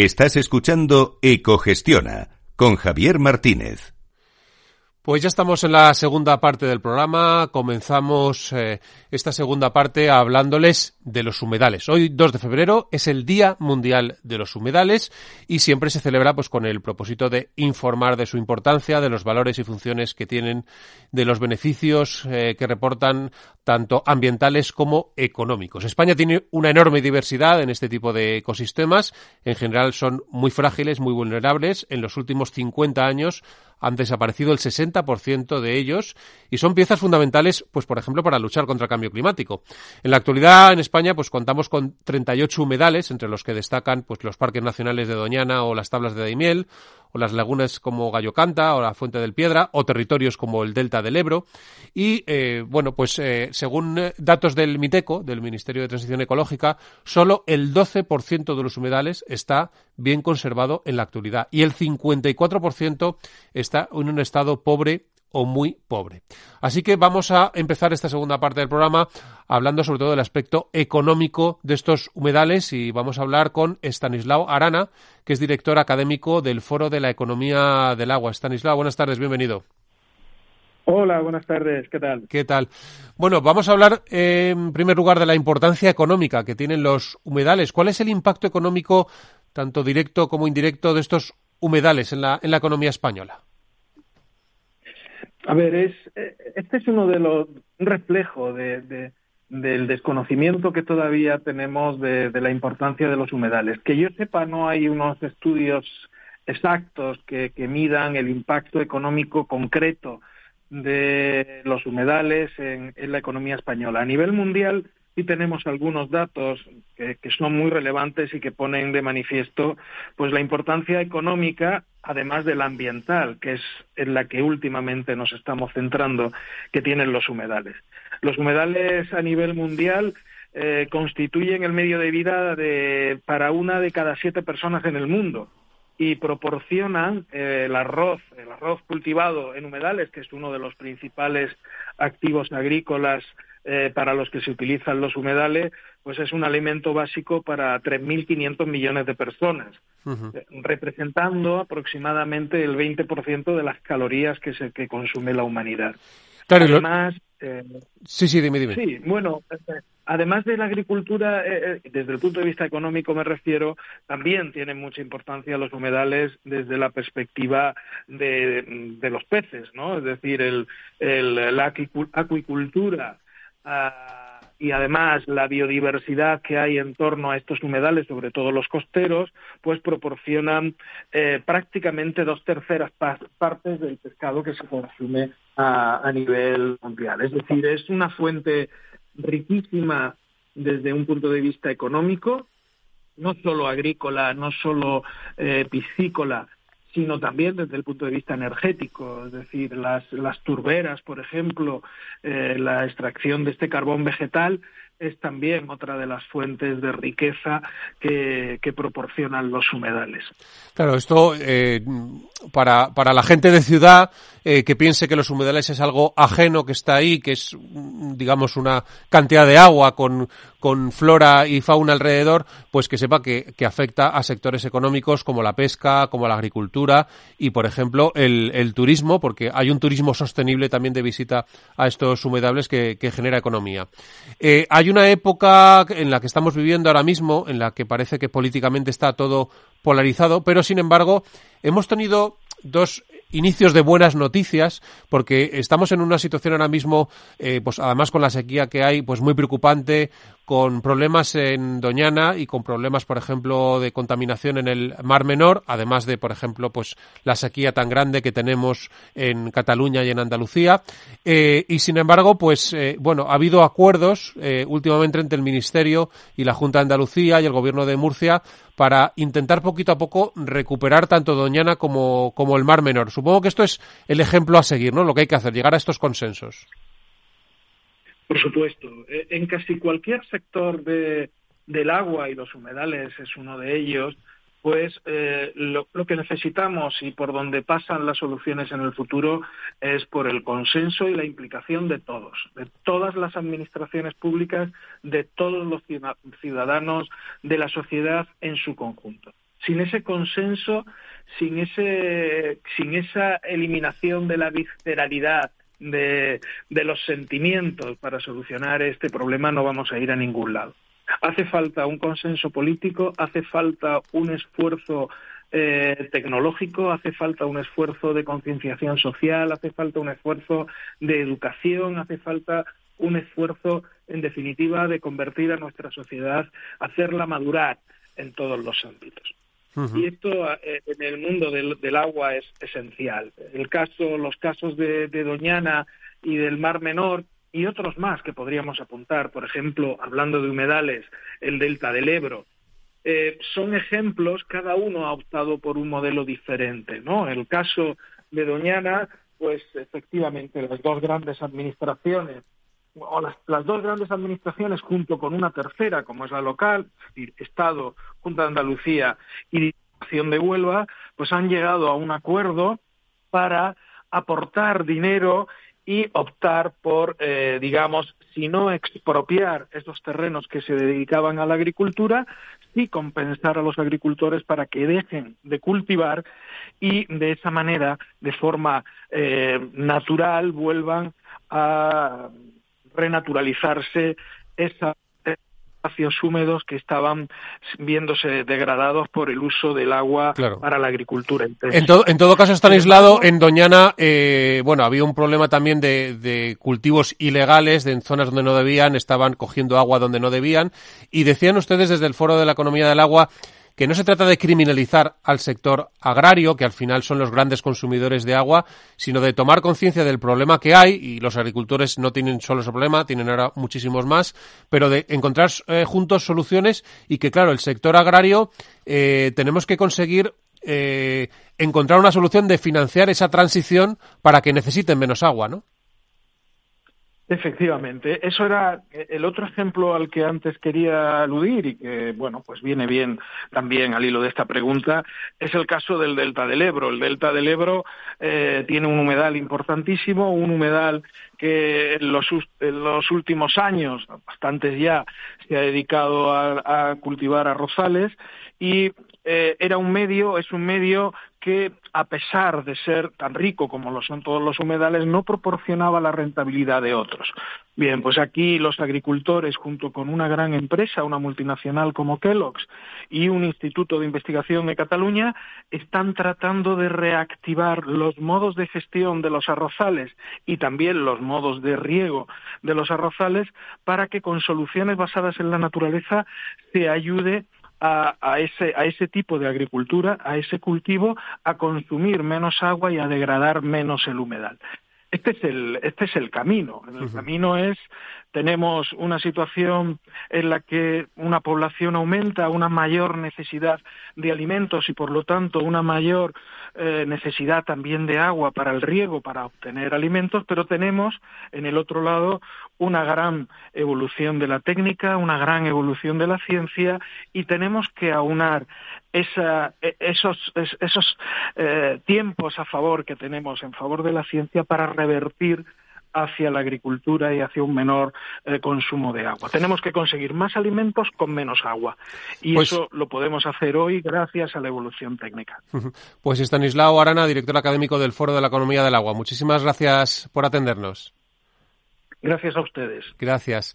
Estás escuchando Ecogestiona con Javier Martínez. Pues ya estamos en la segunda parte del programa. Comenzamos eh, esta segunda parte hablándoles de los humedales. Hoy, 2 de febrero, es el Día Mundial de los Humedales y siempre se celebra pues con el propósito de informar de su importancia, de los valores y funciones que tienen, de los beneficios eh, que reportan tanto ambientales como económicos. España tiene una enorme diversidad en este tipo de ecosistemas. En general son muy frágiles, muy vulnerables. En los últimos 50 años han desaparecido el 60% de ellos y son piezas fundamentales, pues por ejemplo, para luchar contra el cambio climático. En la actualidad en España pues contamos con 38 humedales, entre los que destacan pues los parques nacionales de Doñana o las tablas de Daimiel, o las lagunas como Gallo Canta o la Fuente del Piedra o territorios como el Delta del Ebro. Y eh, bueno pues eh, según eh, datos del MITECO del Ministerio de Transición Ecológica solo el 12% de los humedales está bien conservado en la actualidad y el 54% está en un estado pobre o muy pobre. Así que vamos a empezar esta segunda parte del programa hablando sobre todo del aspecto económico de estos humedales y vamos a hablar con Stanislao Arana, que es director académico del Foro de la Economía del Agua. Stanislao, buenas tardes, bienvenido. Hola, buenas tardes, ¿qué tal? ¿Qué tal? Bueno, vamos a hablar en primer lugar de la importancia económica que tienen los humedales. ¿Cuál es el impacto económico, tanto directo como indirecto, de estos humedales en la, en la economía española? A ver, es, este es uno de los un reflejo de, del desconocimiento que todavía tenemos de, la importancia de los humedales. Que yo sepa, no hay unos estudios exactos que, midan el impacto económico concreto de los humedales en, en, la economía española. A nivel mundial y tenemos algunos datos que, son muy relevantes y que ponen de manifiesto pues la importancia económica además de la ambiental que es en la que últimamente nos estamos centrando que tienen los humedales. Los humedales a nivel mundial eh, constituyen el medio de vida de, para una de cada siete personas en el mundo y proporcionan eh, el arroz, el arroz cultivado en humedales, que es uno de los principales activos agrícolas eh, para los que se utilizan los humedales, pues es un alimento básico para 3.500 millones de personas, eh, representando aproximadamente el 20% de las calorías que, se, que consume la humanidad. además, eh, sí, sí, dime, dime. Sí, bueno, además de la agricultura, desde el punto de vista económico me refiero, también tienen mucha importancia los humedales desde la perspectiva de, de los peces, ¿no? Es decir, el, el, la acuicultura Y además la biodiversidad que hay en torno a estos humedales, sobre todo los costeros, pues proporcionan eh, prácticamente dos terceras partes del pescado que se consume a, nivel mundial. Es decir, es una fuente riquísima desde un punto de vista económico, no solo agrícola, no solo eh, piscícola, sino también desde el punto de vista energético, es decir, las, las turberas, por ejemplo, eh, la extracción de este carbón vegetal es también otra de las fuentes de riqueza que, proporcionan los humedales. Claro, esto eh, para, para la gente de ciudad eh, que piense que los humedales es algo ajeno que está ahí, que es, digamos, una cantidad de agua con, con flora y fauna alrededor, pues que sepa que, que, afecta a sectores económicos como la pesca, como la agricultura y, por ejemplo, el, el turismo, porque hay un turismo sostenible también de visita a estos humedales que, que genera economía. Eh, hay una época en la que estamos viviendo ahora mismo, en la que parece que políticamente está todo polarizado, pero sin embargo hemos tenido dos inicios de buenas noticias, porque estamos en una situación ahora mismo, eh, pues además con la sequía que hay, pues muy preocupante, con problemas en Doñana y con problemas, por ejemplo, de contaminación en el Mar Menor, además de, por ejemplo, pues la sequía tan grande que tenemos en Cataluña y en Andalucía. Eh, y sin embargo, pues eh, bueno, ha habido acuerdos últimamente entre el Ministerio y la Junta de Andalucía y el Gobierno de Murcia para intentar poquito a poco recuperar tanto Doñana como, como el Mar Menor. Supongo que esto es el ejemplo a seguir, ¿no? Lo que hay que hacer, llegar a estos consensos. Por supuesto. Eh, en casi cualquier sector de, del agua y los humedales es uno de ellos, pues eh, lo, que necesitamos y por donde pasan las soluciones en el futuro es por el consenso y la implicación de todos, de todas las administraciones públicas, de todos los ciudadanos, de la sociedad en su conjunto. sin ese consenso, sin, ese, sin esa eliminación de la visceralidad, de, los sentimientos para solucionar este problema, no vamos a ir a ningún lado. Hace falta un consenso político, hace falta un esfuerzo eh, tecnológico, hace falta un esfuerzo de concienciación social, hace falta un esfuerzo de educación, hace falta un esfuerzo, en definitiva, de convertir a nuestra sociedad, hacerla madurar en todos los ámbitos. Y esto eh, en el mundo del, agua es esencial. El caso, los casos de, de Doñana y del Mar Menor y otros más que podríamos apuntar, por ejemplo, hablando de humedales, el delta del Ebro, eh, son ejemplos, cada uno ha optado por un modelo diferente, ¿no? El caso de Doñana, pues efectivamente las dos grandes administraciones o las, las, dos grandes administraciones junto con una tercera, como es la local, es decir, Estado, Junta de Andalucía y Diputación de Huelva, pues han llegado a un acuerdo para aportar dinero y optar por, eh, digamos, si no expropiar esos terrenos que se dedicaban a la agricultura, sí compensar a los agricultores para que dejen de cultivar y de esa manera, de forma eh, natural, vuelvan a renaturalizarse esa espacios húmedos que estaban viéndose degradados por el uso del agua para la agricultura. en, en, todo caso, está aislado en Doñana, eh, bueno, había un problema también de, de, cultivos ilegales de, en zonas donde no debían, estaban cogiendo agua donde no debían, y decían ustedes desde el Foro de la Economía del Agua que no se trata de criminalizar al sector agrario, que al final son los grandes consumidores de agua, sino de tomar conciencia del problema que hay, y los agricultores no tienen solo ese problema, tienen ahora muchísimos más, pero de encontrar eh, juntos soluciones y que, claro, el sector agrario eh, tenemos que conseguir eh, encontrar una solución de financiar esa transición para que necesiten menos agua, ¿no? Efectivamente, eso era el otro ejemplo al que antes quería aludir y que, bueno, pues viene bien también al hilo de esta pregunta, es el caso del Delta del Ebro. El Delta del Ebro eh, tiene un humedal importantísimo, un humedal que en los, en los últimos años, bastantes ya, se ha dedicado a, a cultivar arrozales y eh, era un medio, es un medio que, a pesar de ser tan rico como lo son todos los humedales, no proporcionaba la rentabilidad de otros. Bien, pues aquí los agricultores, junto con una gran empresa, una multinacional como Kellogg's y un instituto de investigación de Cataluña, están tratando de reactivar los modos de gestión de los arrozales y también los modos de riego de los arrozales para que con soluciones basadas en la naturaleza se ayude a, ese, a ese tipo de agricultura, a ese cultivo, a consumir menos agua y a degradar menos el humedal. Este es el, este es el camino. El camino es tenemos una situación en la que una población aumenta, una mayor necesidad de alimentos y por lo tanto una mayor eh, necesidad también de agua para el riego, para obtener alimentos, pero tenemos en el otro lado una gran evolución de la técnica, una gran evolución de la ciencia y tenemos que aunar esa, e, esos, esos eh, tiempos a favor que tenemos en favor de la ciencia para revertir hacia la agricultura y hacia un menor eh, consumo de agua. Tenemos que conseguir más alimentos con menos agua. Y pues eso lo podemos hacer hoy gracias a la evolución técnica. Pues Estanislao Arana, director académico del Foro de la Economía del Agua. Muchísimas gracias por atendernos. Gracias a ustedes. Gracias.